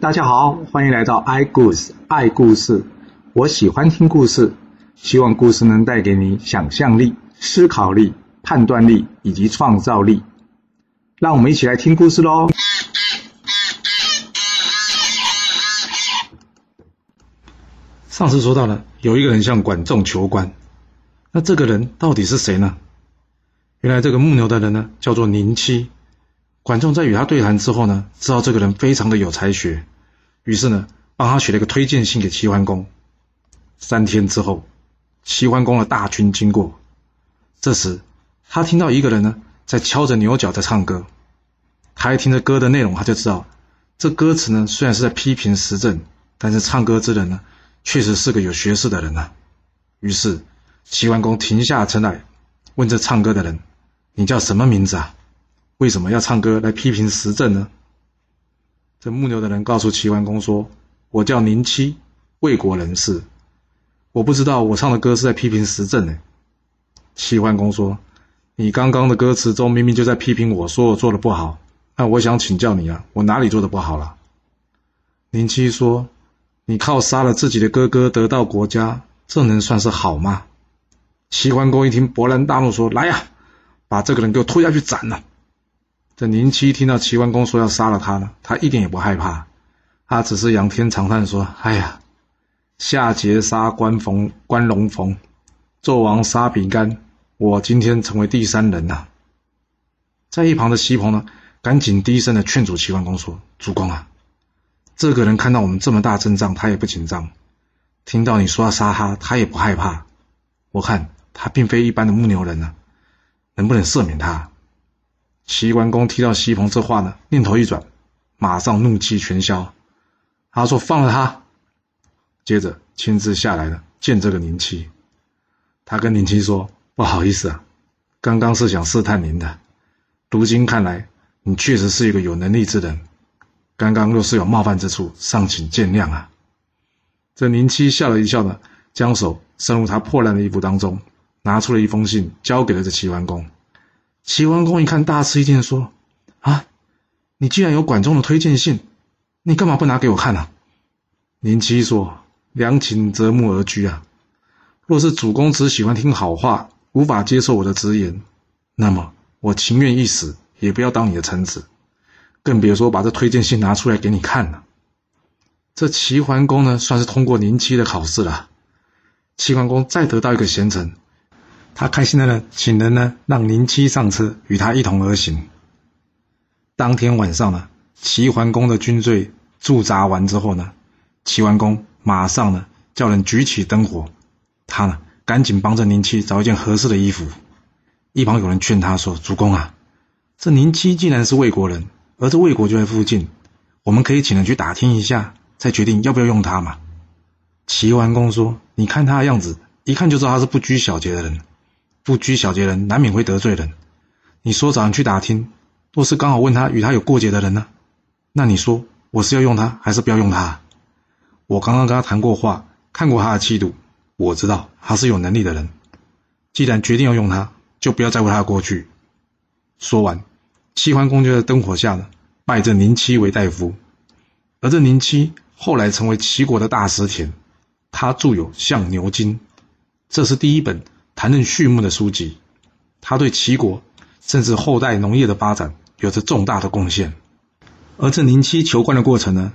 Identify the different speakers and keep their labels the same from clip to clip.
Speaker 1: 大家好，欢迎来到 i 故事爱故事。我喜欢听故事，希望故事能带给你想象力、思考力、判断力以及创造力。让我们一起来听故事喽！上次说到了，有一个人向管仲求官，那这个人到底是谁呢？原来这个牧牛的人呢，叫做宁戚。管仲在与他对谈之后呢，知道这个人非常的有才学，于是呢，帮他写了一个推荐信给齐桓公。三天之后，齐桓公的大军经过，这时他听到一个人呢在敲着牛角在唱歌。他一听这歌的内容，他就知道这歌词呢虽然是在批评时政，但是唱歌之人呢确实是个有学识的人呐。于是齐桓公停下车来，问这唱歌的人：“你叫什么名字啊？”为什么要唱歌来批评时政呢？这牧牛的人告诉齐桓公说：“我叫宁戚，魏国人士。我不知道我唱的歌是在批评时政呢。”齐桓公说：“你刚刚的歌词中明明就在批评我，说我做的不好。那我想请教你啊，我哪里做的不好了？”宁戚说：“你靠杀了自己的哥哥得到国家，这能算是好吗？”齐桓公一听，勃然大怒，说：“来呀，把这个人给我拖下去斩了！”这宁戚听到齐桓公说要杀了他呢，他一点也不害怕，他只是仰天长叹说：“哎呀，夏桀杀关冯关龙逢，纣王杀比干，我今天成为第三人呐。”在一旁的西彭呢，赶紧低声的劝阻齐桓公说：“主公啊，这个人看到我们这么大阵仗，他也不紧张；听到你说要杀他，他也不害怕。我看他并非一般的牧牛人呢，能不能赦免他？”齐桓公听到西彭这话呢，念头一转，马上怒气全消。他说：“放了他。”接着亲自下来了，见这个宁戚。他跟宁戚说：“不好意思啊，刚刚是想试探您的，如今看来，你确实是一个有能力之人。刚刚若是有冒犯之处，尚请见谅啊。”这宁戚笑了一笑呢，将手伸入他破烂的衣服当中，拿出了一封信，交给了这齐桓公。齐桓公一看，大吃一惊，说：“啊，你既然有管仲的推荐信，你干嘛不拿给我看呢？”宁戚说：“良禽择木而居啊！若是主公只喜欢听好话，无法接受我的直言，那么我情愿一死，也不要当你的臣子，更别说把这推荐信拿出来给你看了。”这齐桓公呢，算是通过宁戚的考试了。齐桓公再得到一个贤臣。他开心的呢，请人呢让宁七上车，与他一同而行。当天晚上呢，齐桓公的军队驻扎完之后呢，齐桓公马上呢叫人举起灯火，他呢赶紧帮着宁七找一件合适的衣服。一旁有人劝他说：“主公啊，这宁七既然是魏国人，而这魏国就在附近，我们可以请人去打听一下，再决定要不要用他嘛。”齐桓公说：“你看他的样子，一看就知道他是不拘小节的人。”不拘小节人难免会得罪人，你说找人去打听，若是刚好问他与他有过节的人呢？那你说我是要用他还是不要用他？我刚刚跟他谈过话，看过他的气度，我知道他是有能力的人。既然决定要用他，就不要在乎他的过去。说完，齐桓公就在灯火下呢，拜这宁戚为大夫。而这宁戚后来成为齐国的大司田，他著有《相牛经》，这是第一本。谈论畜牧的书籍，他对齐国甚至后代农业的发展有着重大的贡献。而这宁戚求官的过程呢，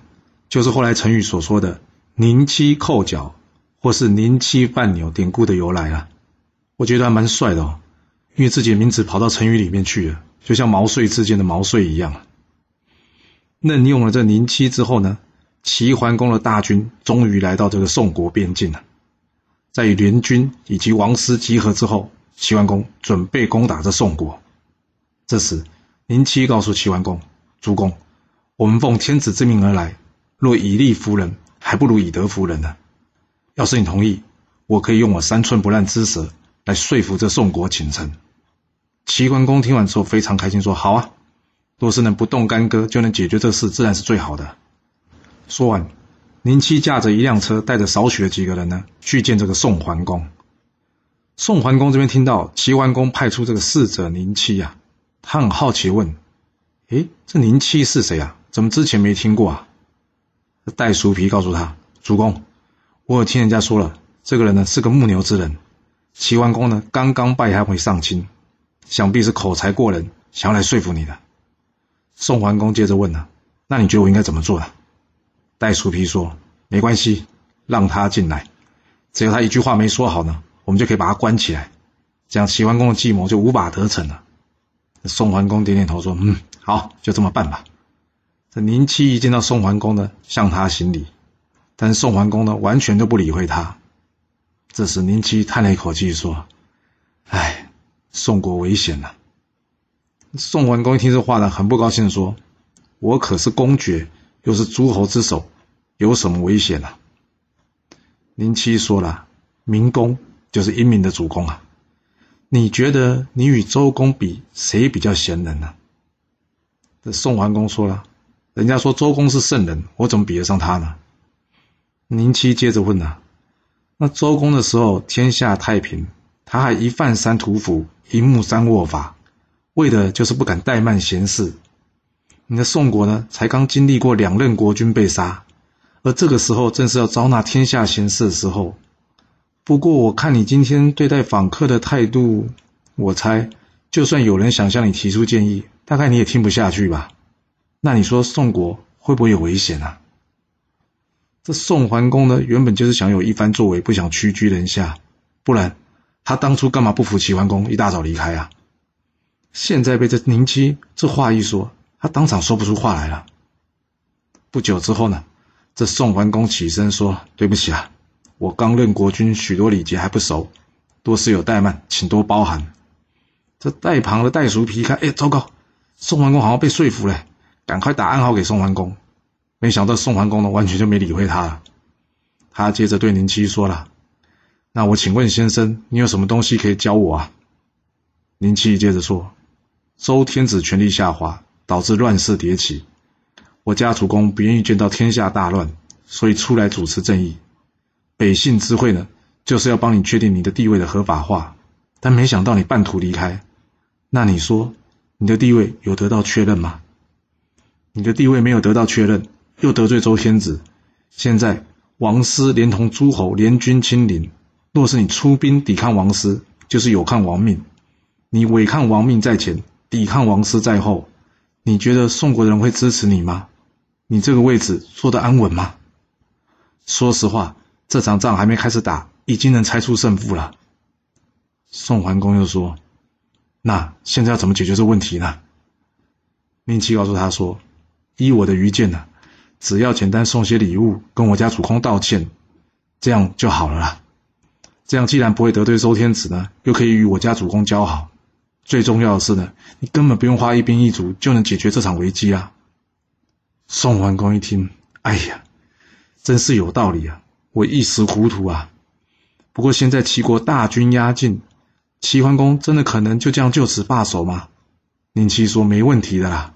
Speaker 1: 就是后来成语所说的“宁戚叩角”或是“宁戚犯牛”典故的由来啊。我觉得还蛮帅的哦，因为自己的名字跑到成语里面去了，就像毛遂自荐的毛遂一样。任用了这宁戚之后呢，齐桓公的大军终于来到这个宋国边境了。在与联军以及王师集合之后，齐桓公准备攻打这宋国。这时，宁戚告诉齐桓公：“主公，我们奉天子之命而来，若以利服人，还不如以德服人呢。要是你同意，我可以用我三寸不烂之舌来说服这宋国请臣。”齐桓公听完之后非常开心，说：“好啊，若是能不动干戈就能解决这事，自然是最好的。”说完。宁戚驾着一辆车，带着少许的几个人呢，去见这个宋桓公。宋桓公这边听到齐桓公派出这个侍者宁戚呀，他很好奇问：“诶，这宁戚是谁啊？怎么之前没听过啊？”戴叔皮告诉他：“主公，我有听人家说了，这个人呢是个木牛之人。齐桓公呢刚刚拜他为上卿，想必是口才过人，想要来说服你的。”宋桓公接着问呢：“那你觉得我应该怎么做呢？”戴叔皮说：“没关系，让他进来，只要他一句话没说好呢，我们就可以把他关起来，这样齐桓公的计谋就无法得逞了。”宋桓公点点头说：“嗯，好，就这么办吧。”这宁戚一见到宋桓公呢，向他行礼，但是宋桓公呢，完全都不理会他。这时宁戚叹了一口气说：“哎，宋国危险了。”宋桓公一听这话呢，很不高兴，说：“我可是公爵，又是诸侯之首，有什么危险啊？”宁戚说了：“明公就是英明的主公啊，你觉得你与周公比，谁比较贤能呢？”这宋桓公说了。人家说周公是圣人，我怎么比得上他呢？宁戚接着问呐：“那周公的时候天下太平，他还一犯三屠斧，一目三握法，为的就是不敢怠慢闲事。你的宋国呢，才刚经历过两任国君被杀，而这个时候正是要招纳天下贤士的时候。不过我看你今天对待访客的态度，我猜就算有人想向你提出建议，大概你也听不下去吧。”那你说宋国会不会有危险啊？这宋桓公呢，原本就是想有一番作为，不想屈居人下，不然他当初干嘛不服齐桓公，一大早离开啊？现在被这宁戚这话一说，他当场说不出话来了。不久之后呢，这宋桓公起身说：“对不起啊，我刚任国君，许多礼节还不熟，多是有怠慢，请多包涵。”这带旁的袋鼠皮一看，哎，糟糕，宋桓公好像被说服了。赶快打暗号给宋桓公，没想到宋桓公呢，完全就没理会他了。他接着对宁戚说了：“那我请问先生，你有什么东西可以教我啊？”宁戚接着说：“周天子权力下滑，导致乱世迭起。我家主公不愿意见到天下大乱，所以出来主持正义。北信之会呢，就是要帮你确定你的地位的合法化。但没想到你半途离开，那你说你的地位有得到确认吗？”你的地位没有得到确认，又得罪周天子，现在王师连同诸侯联军亲临，若是你出兵抵抗王师，就是有抗王命；你违抗王命在前，抵抗王师在后，你觉得宋国人会支持你吗？你这个位置坐得安稳吗？说实话，这场仗还没开始打，已经能猜出胜负了。宋桓公又说：“那现在要怎么解决这问题呢？”宁戚告诉他说。依我的愚见呢，只要简单送些礼物，跟我家主公道歉，这样就好了啦。这样既然不会得罪周天子呢，又可以与我家主公交好，最重要的是呢，你根本不用花一兵一卒就能解决这场危机啊。宋桓公一听，哎呀，真是有道理啊！我一时糊涂啊。不过现在齐国大军压境，齐桓公真的可能就这样就此罢手吗？宁戚说没问题的啦。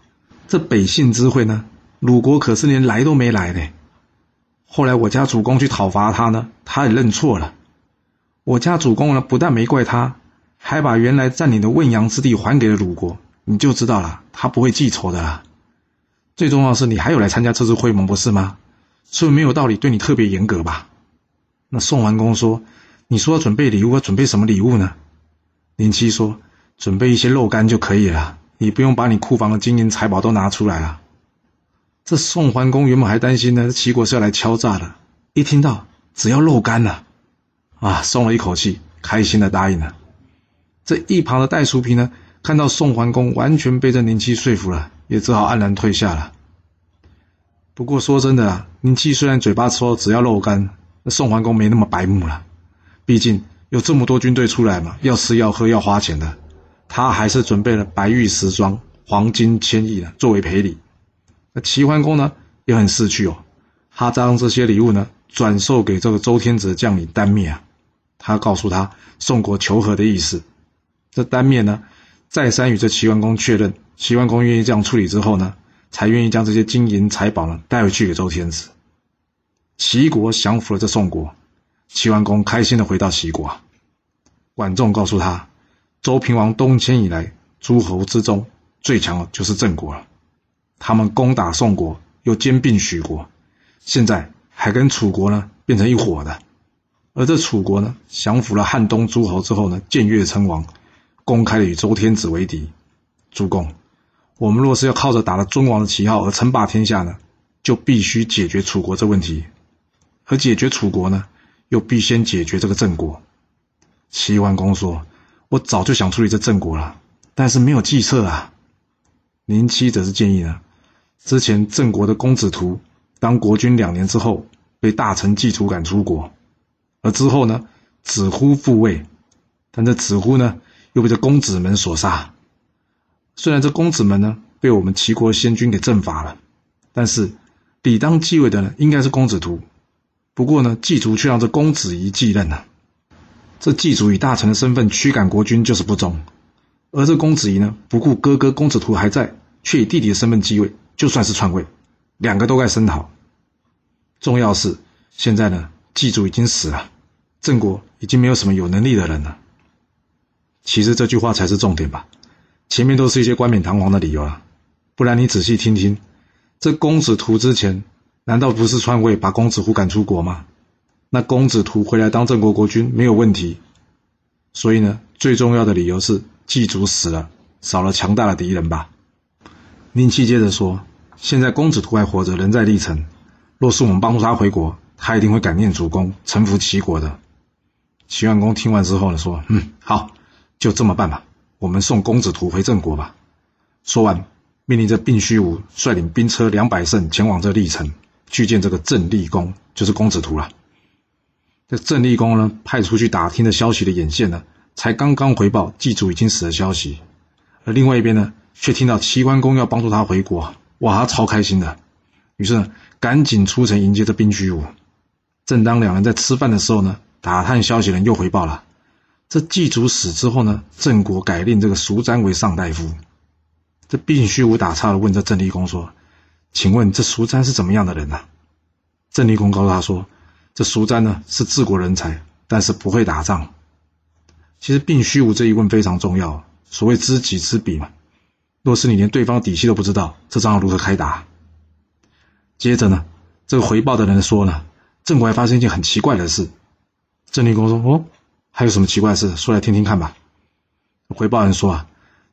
Speaker 1: 这北信之会呢，鲁国可是连来都没来呢。后来我家主公去讨伐他呢，他也认错了。我家主公呢，不但没怪他，还把原来占领的汶阳之地还给了鲁国。你就知道了，他不会记仇的啦。最重要是，你还有来参加这次会盟，不是吗？所以没有道理对你特别严格吧？那宋桓公说：“你说要准备礼物，要准备什么礼物呢？”林七说：“准备一些肉干就可以了。”你不用把你库房的金银财宝都拿出来了。这宋桓公原本还担心呢，齐国是要来敲诈的。一听到只要肉干了，啊，松了一口气，开心的答应了。这一旁的戴叔平呢，看到宋桓公完全被这宁戚说服了，也只好黯然退下了。不过说真的啊，宁戚虽然嘴巴说只要肉干，那宋桓公没那么白目了。毕竟有这么多军队出来嘛，要吃要喝要花钱的。他还是准备了白玉石装、黄金千亿呢，作为赔礼。那齐桓公呢也很识趣哦，他将这些礼物呢转授给这个周天子的将领丹灭啊。他告诉他宋国求和的意思。这单面呢再三与这齐桓公确认，齐桓公愿意这样处理之后呢，才愿意将这些金银财宝呢带回去给周天子。齐国降服了这宋国，齐桓公开心的回到齐国。管仲告诉他。周平王东迁以来，诸侯之中最强的就是郑国了。他们攻打宋国，又兼并许国，现在还跟楚国呢变成一伙的。而这楚国呢，降服了汉东诸侯之后呢，建越称王，公开的与周天子为敌。主公，我们若是要靠着打了尊王的旗号而称霸天下呢，就必须解决楚国这问题。而解决楚国呢，又必先解决这个郑国。齐桓公说：“我早就想处理这郑国了，但是没有计策啊。”林七则是建议呢，之前郑国的公子图当国君两年之后，被大臣季楚赶出国。而之后呢，子乎复位，但这子乎呢，又被这公子们所杀。虽然这公子们呢，被我们齐国先君给征伐了，但是理当继位的呢，应该是公子图。不过呢，季卒却让这公子仪继任了。这季主以大臣的身份驱赶国君，就是不忠。而这公子仪呢，不顾哥哥公子图还在，却以弟弟的身份继位，就算是篡位，两个都该声讨。重要是现在呢。祭祖已经死了，郑国已经没有什么有能力的人了。其实这句话才是重点吧，前面都是一些冠冕堂皇的理由了。不然你仔细听听，这公子图之前难道不是篡位把公子胡赶出国吗？那公子图回来当郑国国君没有问题。所以呢，最重要的理由是祭祖死了，少了强大的敌人吧。宁戚接着说：“现在公子图还活着，人在历城，若是我们帮助他回国。”他一定会感念主公，臣服齐国的。齐桓公听完之后呢，说：“嗯，好，就这么办吧。我们送公子图回郑国吧。”说完，命令这并虚无率领兵车两百乘前往这历城，去见这个郑立公，就是公子图了。这郑立公呢，派出去打听的消息的眼线呢，才刚刚回报祭祖已经死的消息，而另外一边呢，却听到齐桓公要帮助他回国，哇，他超开心的。于是呢，赶紧出城迎接这并虚无。正当两人在吃饭的时候呢，打探消息人又回报了：这祭祖死之后呢，郑国改令这个叔詹为上大夫。这病虚无打岔的问这郑立公说：“请问这叔詹是怎么样的人呢？”郑立公告诉他说：“这叔詹呢是治国人才，但是不会打仗。”其实病虚无这一问非常重要，所谓知己知彼嘛。若是你连对方底细都不知道，这仗如何开打？接着呢，这个回报的人说呢。郑国还发生一件很奇怪的事，郑立公说：“哦，还有什么奇怪事？说来听听看吧。”回报人说：“啊，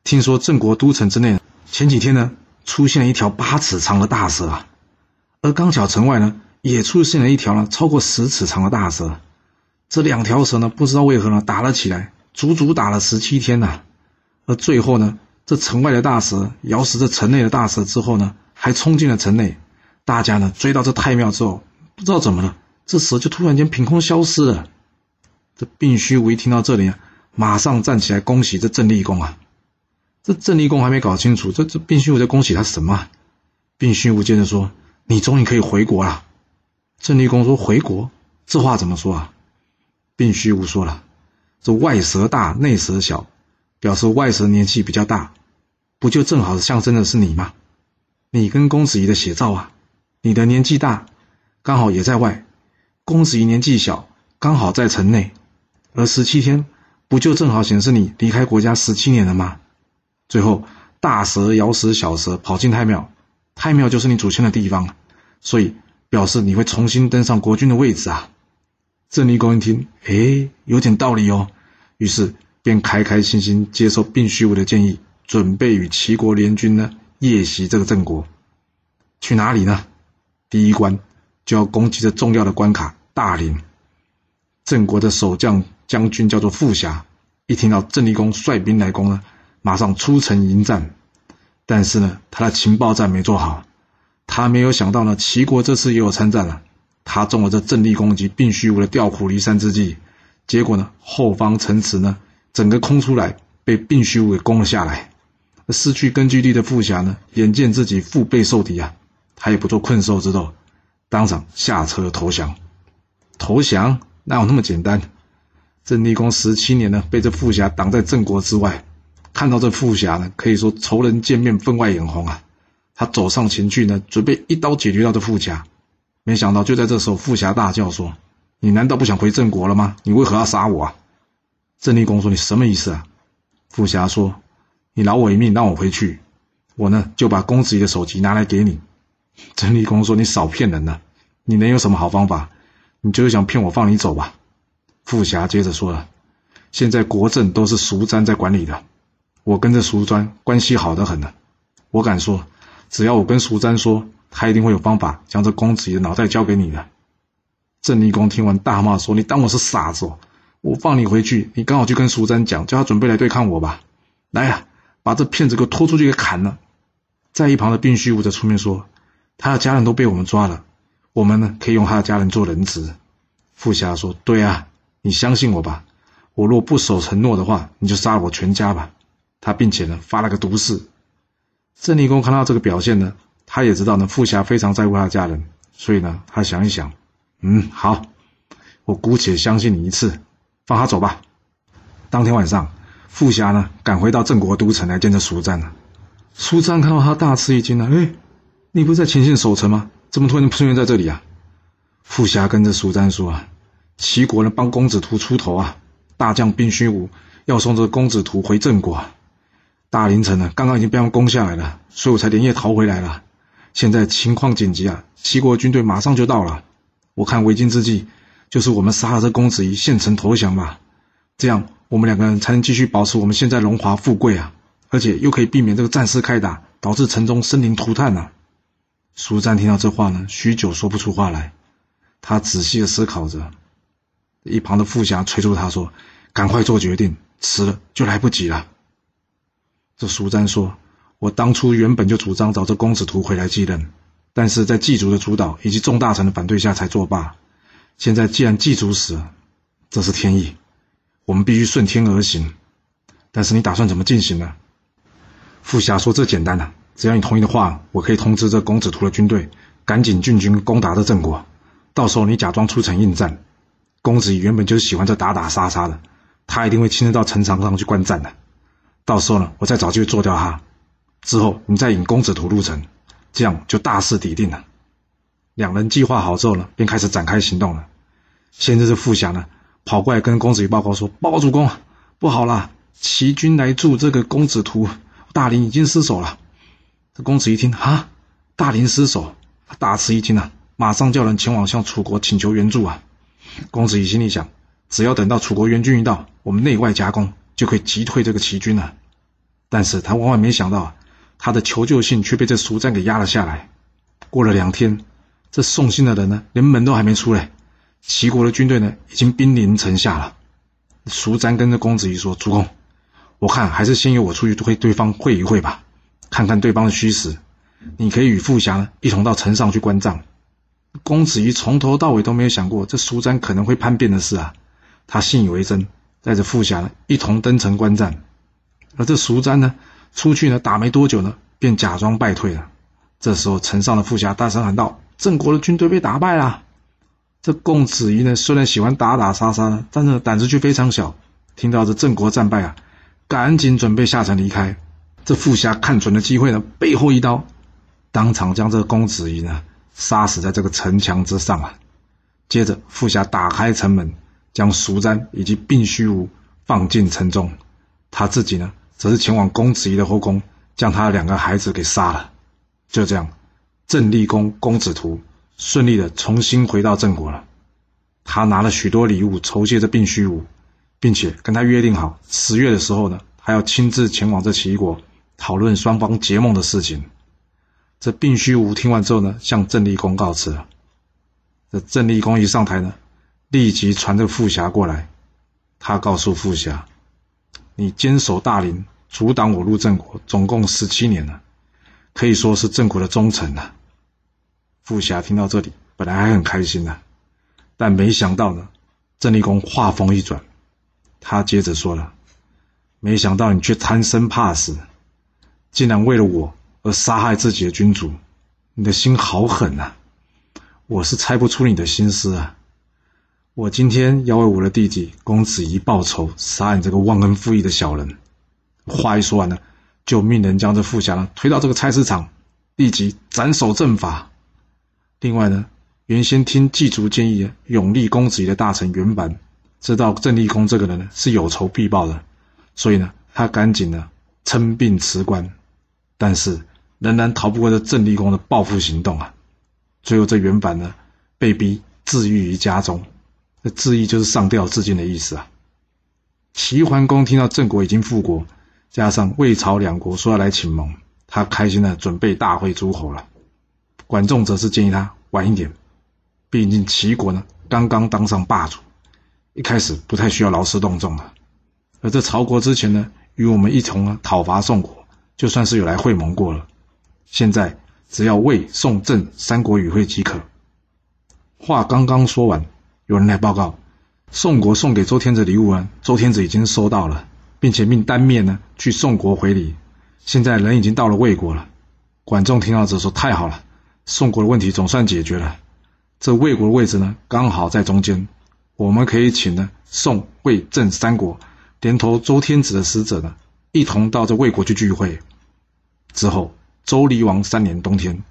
Speaker 1: 听说郑国都城之内前几天呢，出现了一条八尺长的大蛇啊，而刚巧城外呢，也出现了一条呢超过十尺长的大蛇。这两条蛇呢，不知道为何呢打了起来，足足打了十七天呐。而最后呢，这城外的大蛇咬死这城内的大蛇之后呢，还冲进了城内。大家呢追到这太庙之后，不知道怎么了。”这蛇就突然间凭空消失了。这病虚无一听到这里啊，马上站起来恭喜这郑立功啊。这郑立功还没搞清楚，这这病虚无在恭喜他什么？病虚无接着说：“你终于可以回国了。”郑立功说：“回国？这话怎么说啊？”病虚无说了：“这外蛇大，内蛇小，表示外蛇年纪比较大，不就正好象征的是你吗？你跟公子仪的写照啊，你的年纪大，刚好也在外。”公子仪年纪小，刚好在城内，而十七天不就正好显示你离开国家十七年了吗？最后大蛇咬死小蛇，跑进太庙，太庙就是你祖先的地方，所以表示你会重新登上国君的位置啊！郑立公一听，哎，有点道理哦，于是便开开心心接受并虚无的建议，准备与齐国联军呢夜袭这个郑国。去哪里呢？第一关。就要攻击这重要的关卡大陵。郑国的守将将军叫做傅霞，一听到郑立公率兵来攻呢，马上出城迎战。但是呢，他的情报战没做好，他没有想到呢，齐国这次也有参战了。他中了这郑立公及并虚无的调虎离山之计，结果呢，后方城池呢，整个空出来，被并虚无给攻了下来。失去根据地的傅霞呢，眼见自己腹背受敌啊，他也不做困兽之斗。当场下车投降，投降哪有那么简单？郑立公十七年呢，被这富侠挡在郑国之外，看到这富侠呢，可以说仇人见面分外眼红啊。他走上前去呢，准备一刀解决掉这富侠，没想到就在这时候，富侠大叫说：“你难道不想回郑国了吗？你为何要杀我啊？”郑立公说：“你什么意思啊？”富侠说：“你饶我一命，让我回去，我呢就把公子仪的首级拿来给你。”郑立公说：“你少骗人了！你能有什么好方法？你就是想骗我放你走吧？富侠接着说了：“现在国政都是淑簪在管理的，我跟这淑簪关系好得很呢。我敢说，只要我跟淑簪说，他一定会有方法将这公子爷的脑袋交给你的。”郑立功听完大骂说：“你当我是傻子？我放你回去，你刚好去跟淑簪讲，叫他准备来对抗我吧。来呀，把这骗子给我拖出去给砍了。”在一旁的病虚无则出面说：“他的家人都被我们抓了，我们呢可以用他的家人做人质。”富侠说：“对啊。”你相信我吧，我若不守承诺的话，你就杀了我全家吧。他并且呢发了个毒誓。郑立功看到这个表现呢，他也知道呢富侠非常在乎他的家人，所以呢他想一想，嗯好，我姑且相信你一次，放他走吧。当天晚上，富侠呢赶回到郑国都城来见这苏战了。苏战看到他大吃一惊呢，哎，你不是在前线守城吗？怎么突然出现在这里啊？富侠跟着苏战说啊。齐国呢帮公子图出头啊，大将宾虚无要送这公子图回郑国，大凌城呢刚刚已经被他们攻下来了，所以我才连夜逃回来了。现在情况紧急啊，齐国军队马上就到了。我看为今之计就是我们杀了这公子仪，献城投降吧，这样我们两个人才能继续保持我们现在荣华富贵啊，而且又可以避免这个战事开打导致城中生灵涂炭呐。苏战听到这话呢，许久说不出话来，他仔细的思考着。一旁的富侠催促他说：“赶快做决定，迟了就来不及了。”这苏瞻说：“我当初原本就主张找这公子图回来继任，但是在祭祖的主导以及众大臣的反对下才作罢。现在既然祭祖死，这是天意，我们必须顺天而行。但是你打算怎么进行呢？”富侠说：“这简单了，只要你同意的话，我可以通知这公子图的军队，赶紧进军攻打这郑国。到时候你假装出城应战。”公子羽原本就是喜欢这打打杀杀的，他一定会亲自到城墙上去观战的。到时候呢，我再找机会做掉他，之后你再引公子图入城，这样就大势已定了。两人计划好之后呢，便开始展开行动了。先是富侠呢，跑过来跟公子羽报告说：“报告主公，不好了，齐军来助这个公子图，大林已经失守了。”这公子一听啊，大林失守，他大吃一惊啊，马上叫人前往向楚国请求援助啊。公子仪心里想：只要等到楚国援军一到，我们内外夹攻，就可以击退这个齐军了。但是他万万没想到，他的求救信却被这蜀战给压了下来。过了两天，这送信的人呢，连门都还没出来，齐国的军队呢，已经兵临城下了。蜀战跟着公子仪说：“主公，我看还是先由我出去会对方会一会吧，看看对方的虚实。你可以与富侠一同到城上去观战。”公子瑜从头到尾都没有想过这苏瞻可能会叛变的事啊，他信以为真，带着副侠一同登城观战。而这苏瞻呢，出去呢打没多久呢，便假装败退了。这时候城上的副侠大声喊道：“郑国的军队被打败了！”这公子瑜呢，虽然喜欢打打杀杀，但是胆子却非常小。听到这郑国战败啊，赶紧准备下城离开。这副侠看准了机会呢，背后一刀，当场将这公子瑜呢。杀死在这个城墙之上啊！接着，富侠打开城门，将蜀瞻以及病虚无放进城中，他自己呢，则是前往公子仪的后宫，将他的两个孩子给杀了。就这样，郑立公公子图顺利的重新回到郑国了。他拿了许多礼物酬谢这病虚无，并且跟他约定好，十月的时候呢，还要亲自前往这齐国，讨论双方结盟的事情。这病虚无听完之后呢，向郑立公告辞了。这郑立公一上台呢，立即传着富侠过来。他告诉富侠：“你坚守大林，阻挡我入郑国，总共十七年了，可以说是郑国的忠臣了。”富侠听到这里，本来还很开心的，但没想到呢，郑立公话锋一转，他接着说了：“没想到你却贪生怕死，竟然为了我。”而杀害自己的君主，你的心好狠呐！我是猜不出你的心思啊！我今天要为我的弟弟公子仪报仇，杀你这个忘恩负义的小人。话一说完呢，就命人将这富侠呢推到这个菜市场，立即斩首正法。另外呢，原先听祭祖建议永立公子仪的大臣袁凡，知道郑立公这个人呢是有仇必报的，所以呢，他赶紧呢称病辞官，但是。仍然逃不过这郑立功的报复行动啊！最后这原版呢，被逼自缢于家中。这自缢就是上吊自尽的意思啊。齐桓公听到郑国已经复国，加上魏曹两国说要来请盟，他开心的准备大会诸侯了。管仲则是建议他晚一点，毕竟齐国呢刚刚当上霸主，一开始不太需要劳师动众了。而这曹国之前呢，与我们一同呢讨伐宋国，就算是有来会盟过了。现在只要魏、宋、郑三国与会即可。话刚刚说完，有人来报告。宋国送给周天子礼物啊，周天子已经收到了，并且命单面呢去宋国回礼。现在人已经到了魏国了。管仲听到这说：“太好了，宋国的问题总算解决了。这魏国的位置呢，刚好在中间，我们可以请呢宋、魏、郑三国，连同周天子的使者呢，一同到这魏国去聚会。之后，周厉王三年冬天，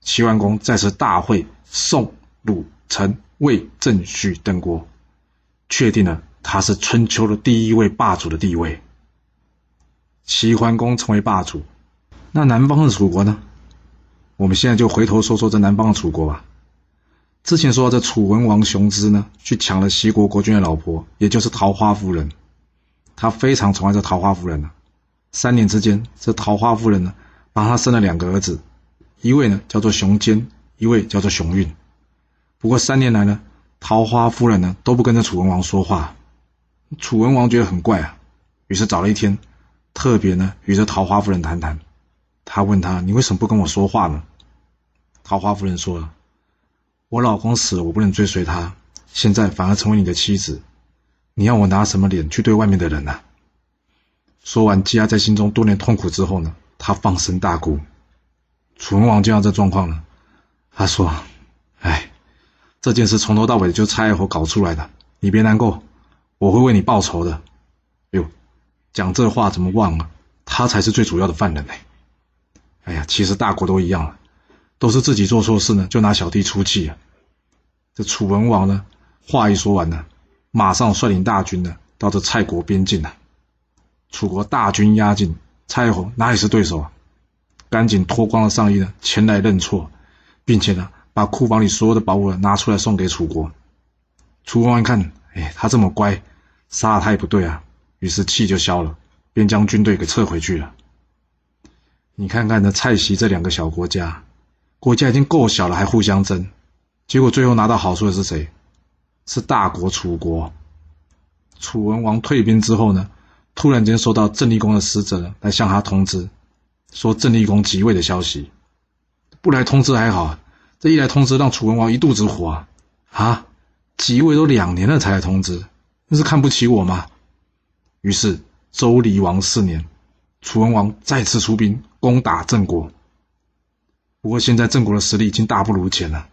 Speaker 1: 齐桓公再次大会宋、鲁、陈、魏、郑、许等国。”确定了他是春秋的第一位霸主的地位。齐桓公成为霸主，那南方的楚国呢？我们现在就回头说说这南方的楚国吧。之前说这楚文王熊之呢，去抢了齐国国君的老婆，也就是桃花夫人。他非常宠爱这桃花夫人呢。三年之间，这桃花夫人呢，帮他生了两个儿子，一位呢叫做熊坚，一位叫做熊运。不过三年来呢。桃花夫人呢都不跟着楚文王说话，楚文王觉得很怪啊，于是找了一天，特别呢与这桃花夫人谈谈。他问他：“你为什么不跟我说话呢？”桃花夫人说了：“我老公死了，我不能追随他，现在反而成为你的妻子，你要我拿什么脸去对外面的人呢？”说完，积压在心中多年痛苦之后呢，他放声大哭。楚文王见到这状况了，他说：“哎。”这件事从头到尾就蔡侯搞出来的，你别难过，我会为你报仇的。哟，讲这话怎么忘了？他才是最主要的犯人呢。哎呀，其实大国都一样了，都是自己做错事呢，就拿小弟出气啊。这楚文王呢，话一说完呢，马上率领大军呢，到这蔡国边境了。楚国大军压境，蔡爱侯哪里是对手啊？赶紧脱光了上衣呢，前来认错，并且呢。把库房里所有的宝物拿出来送给楚国。楚王一看，哎，他这么乖，杀了他也不对啊，于是气就消了，便将军队给撤回去了。你看看这蔡西这两个小国家，国家已经够小了，还互相争，结果最后拿到好处的是谁？是大国楚国。楚文王退兵之后呢，突然间收到郑立公的使者来向他通知，说郑立公即位的消息。不来通知还好。这一来通知，让楚文王一肚子火啊！啊，即位都两年了才来通知，那是看不起我吗？于是周厉王四年，楚文王再次出兵攻打郑国。不过现在郑国的实力已经大不如前了。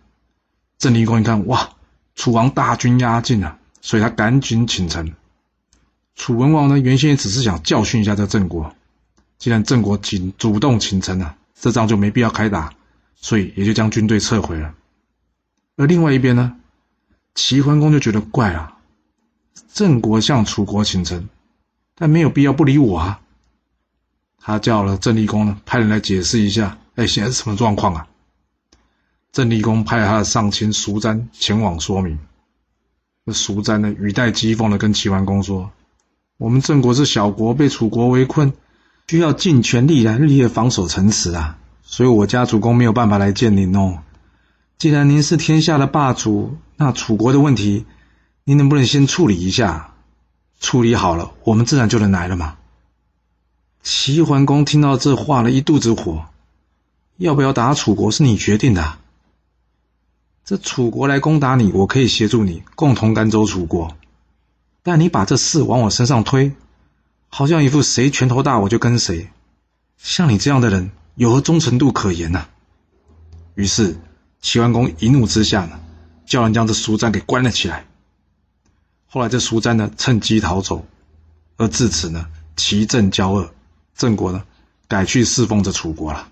Speaker 1: 郑厉公一看，哇，楚王大军压境了，所以他赶紧请臣。楚文王呢，原先也只是想教训一下这郑国，既然郑国请主动请臣了，这仗就没必要开打。所以也就将军队撤回了。而另外一边呢，齐桓公就觉得怪了，郑国向楚国请臣，但没有必要不理我啊。他叫了郑立公呢，派人来解释一下，哎，现在是什么状况啊？郑立公派他的上卿叔詹前往说明。那叔詹呢，语带讥讽的跟齐桓公说：“我们郑国是小国，被楚国围困，需要尽全力来日夜防守城池啊。”所以，我家主公没有办法来见您哦。既然您是天下的霸主，那楚国的问题，您能不能先处理一下？处理好了，我们自然就能来了嘛。齐桓公听到这话了一肚子火，要不要打楚国是你决定的。这楚国来攻打你，我可以协助你，共同赶走楚国。但你把这事往我身上推，好像一副谁拳头大我就跟谁。像你这样的人。有何忠诚度可言呢？于是齐桓公一怒之下呢，叫人将这叔詹给关了起来。后来这叔詹呢，趁机逃走，而自此呢，齐郑交恶，郑国呢，改去侍奉着楚国了。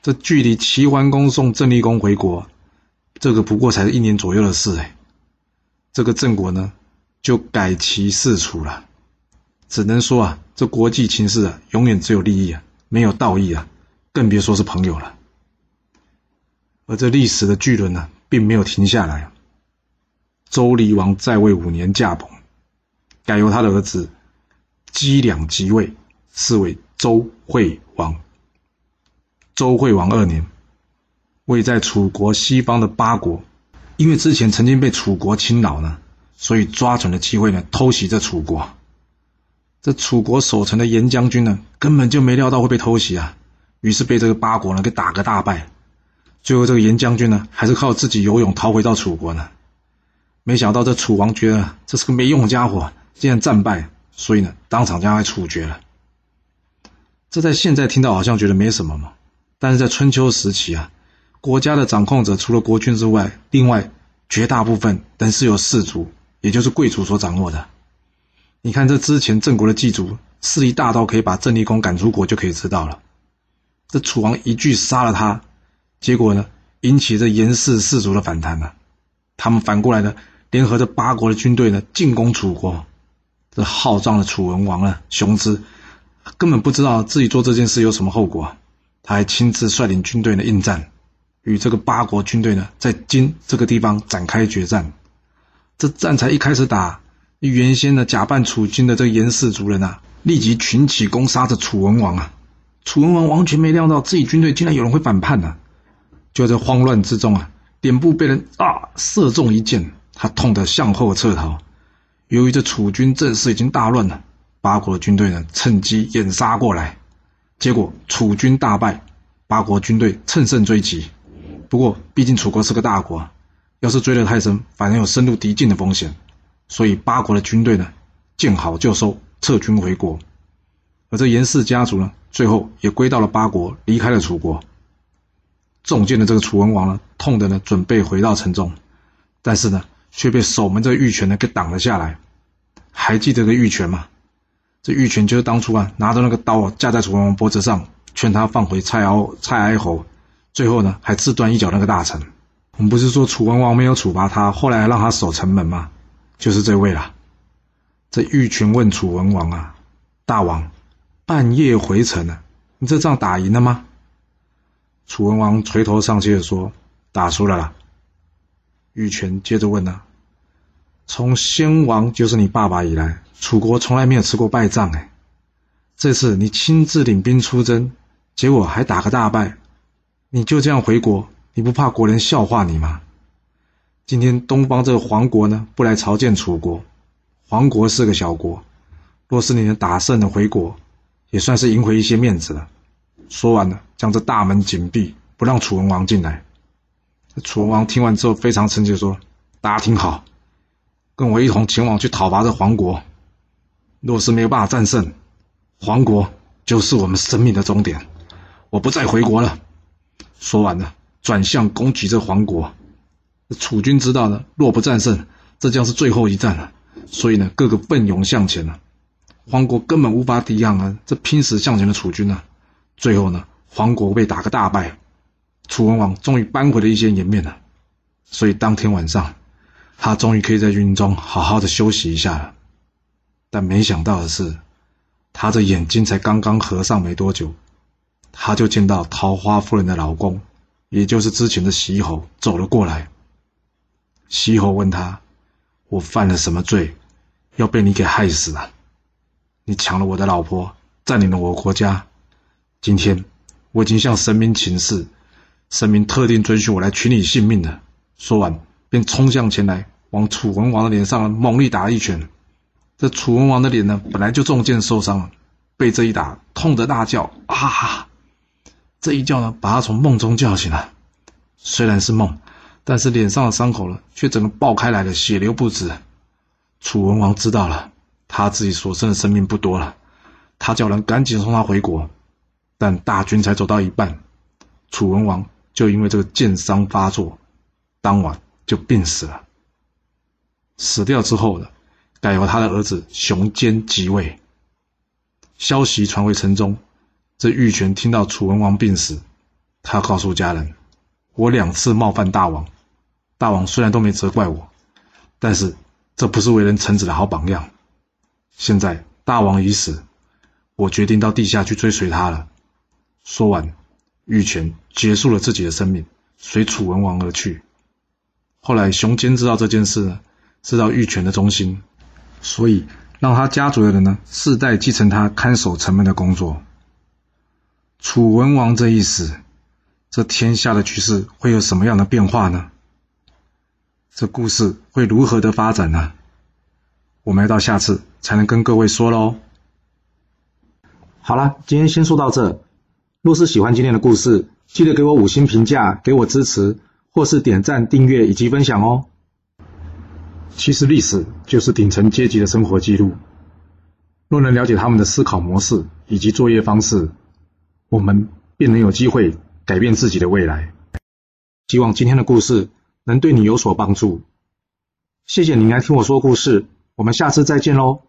Speaker 1: 这距离齐桓公送郑立公回国，这个不过才是一年左右的事哎。这个郑国呢，就改其事楚了。只能说啊，这国际情势啊，永远只有利益啊。没有道义啊，更别说是朋友了。而这历史的巨轮呢，并没有停下来。周厉王在位五年驾崩，改由他的儿子姬两即位，是为周惠王。周惠王二年，位在楚国西方的八国，因为之前曾经被楚国侵扰呢，所以抓准了机会呢，偷袭这楚国。这楚国守城的严将军呢，根本就没料到会被偷袭啊，于是被这个八国呢给打个大败。最后这个严将军呢，还是靠自己游泳逃回到楚国呢。没想到这楚王觉得这是个没用的家伙，竟然战败，所以呢，当场将他处决了。这在现在听到好像觉得没什么嘛，但是在春秋时期啊，国家的掌控者除了国君之外，另外绝大部分仍是由士族，也就是贵族所掌握的。你看，这之前郑国的祭祖势力大到可以把郑立公赶出国，就可以知道了。这楚王一句杀了他，结果呢，引起这严氏氏族的反弹了。他们反过来呢，联合着八国的军队呢，进攻楚国。这好仗的楚文王呢，雄姿根本不知道自己做这件事有什么后果，他还亲自率领军队呢应战，与这个八国军队呢，在今这个地方展开决战。这战才一开始打。原先呢，假扮楚军的这个严氏族人啊，立即群起攻杀着楚文王啊！楚文王完全没料到自己军队竟然有人会反叛呢，就在慌乱之中啊，脸部被人啊射中一箭，他痛得向后撤逃。由于这楚军阵势已经大乱了，八国的军队呢趁机掩杀过来，结果楚军大败，八国军队乘胜追击。不过毕竟楚国是个大国，要是追得太深，反而有深入敌境的风险。所以八国的军队呢，见好就收，撤军回国。而这严氏家族呢，最后也归到了八国，离开了楚国。中箭的这个楚文王呢，痛的呢，准备回到城中，但是呢，却被守门这个玉泉呢给挡了下来。还记得这玉泉吗？这玉泉就是当初啊，拿着那个刀啊，架在楚文王脖子上，劝他放回蔡敖蔡哀侯，最后呢，还自断一脚那个大臣。我们不是说楚文王没有处罚他，后来让他守城门吗？就是这位了。这玉泉问楚文王啊：“大王，半夜回城呢，你这仗打赢了吗？”楚文王垂头丧气的说：“打输了啦。”玉泉接着问啊：“从先王就是你爸爸以来，楚国从来没有吃过败仗哎，这次你亲自领兵出征，结果还打个大败，你就这样回国，你不怕国人笑话你吗？”今天东方这个黄国呢，不来朝见楚国。黄国是个小国，若是你能打胜的回国，也算是赢回一些面子了。说完了，将这大门紧闭，不让楚文王进来。楚文王听完之后，非常生气，说：“大家听好，跟我一同前往去讨伐这黄国。若是没有办法战胜，黄国就是我们生命的终点。我不再回国了。”说完了，转向攻击这黄国。楚军知道呢，若不战胜，这将是最后一战了。所以呢，个个奋勇向前了。黄国根本无法抵抗啊，这拼死向前的楚军呢。最后呢，黄国被打个大败，楚文王终于扳回了一些颜面了。所以当天晚上，他终于可以在军中好好的休息一下了。但没想到的是，他的眼睛才刚刚合上没多久，他就见到桃花夫人的老公，也就是之前的西侯走了过来。西侯问他：“我犯了什么罪，要被你给害死了？你抢了我的老婆，占领了我国家。今天我已经向神明请示，神明特定准许我来取你性命的。”说完，便冲向前来，往楚文王的脸上猛力打了一拳。这楚文王的脸呢，本来就中箭受伤了，被这一打，痛得大叫：“啊！”这一叫呢，把他从梦中叫醒了。虽然是梦。但是脸上的伤口呢，却整个爆开来了，血流不止。楚文王知道了，他自己所剩的生命不多了，他叫人赶紧送他回国。但大军才走到一半，楚文王就因为这个箭伤发作，当晚就病死了。死掉之后呢，改由他的儿子熊坚即位。消息传回城中，这玉泉听到楚文王病死，他告诉家人。我两次冒犯大王，大王虽然都没责怪我，但是这不是为人臣子的好榜样。现在大王已死，我决定到地下去追随他了。说完，玉泉结束了自己的生命，随楚文王而去。后来熊坚知道这件事，知道玉泉的忠心，所以让他家族的人呢世代继承他看守城门的工作。楚文王这一死，这天下的局势会有什么样的变化呢？这故事会如何的发展呢？我们要到下次才能跟各位说喽。好了，今天先说到这。若是喜欢今天的故事，记得给我五星评价，给我支持，或是点赞、订阅以及分享哦。其实历史就是顶层阶级的生活记录。若能了解他们的思考模式以及作业方式，我们便能有机会改变自己的未来。希望今天的故事能对你有所帮助。谢谢您来听我说故事，我们下次再见喽。